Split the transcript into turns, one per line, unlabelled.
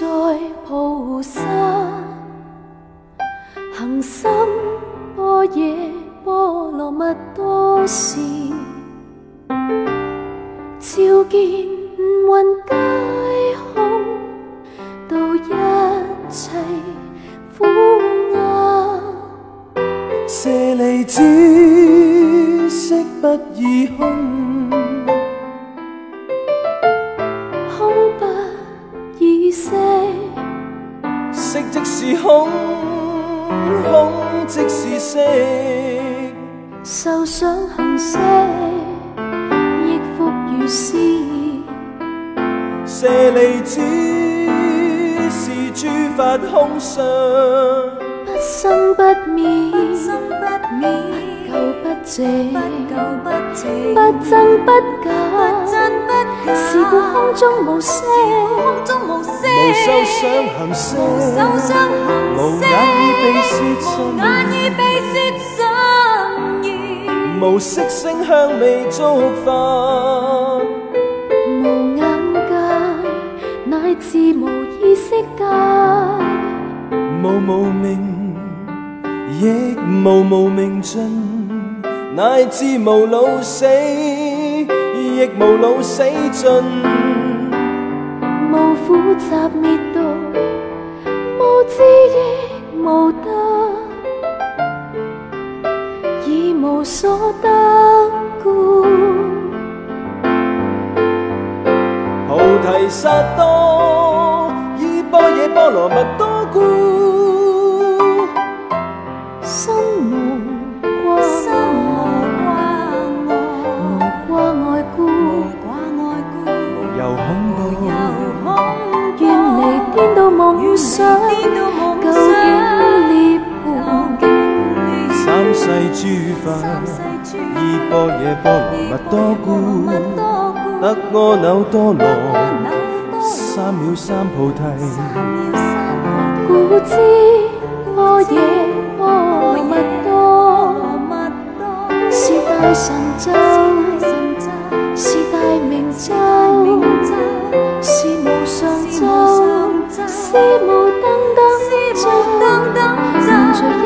在菩萨行深波野波罗蜜多时，照见五蕴皆空，度一切苦厄。
舍利子，色不异空。
色
即是空，空即是色。
受想行识，亦复如是。
舍利子，是诸法空相，
不生不灭，
不垢不静，
不增不减，是故空中无色，
无受想行色，
无
眼耳鼻舌身
意，
无色声香味触法，
无眼界，乃至无意识界，
无无明，亦无无明尽。乃至无老死，亦无老死尽。
无苦集灭道，无智亦无得，以无所得故。
菩提萨埵依般若波罗蜜多故。诸法，依波罗蜜多故，得阿耨多
罗
三藐三菩提。
故知。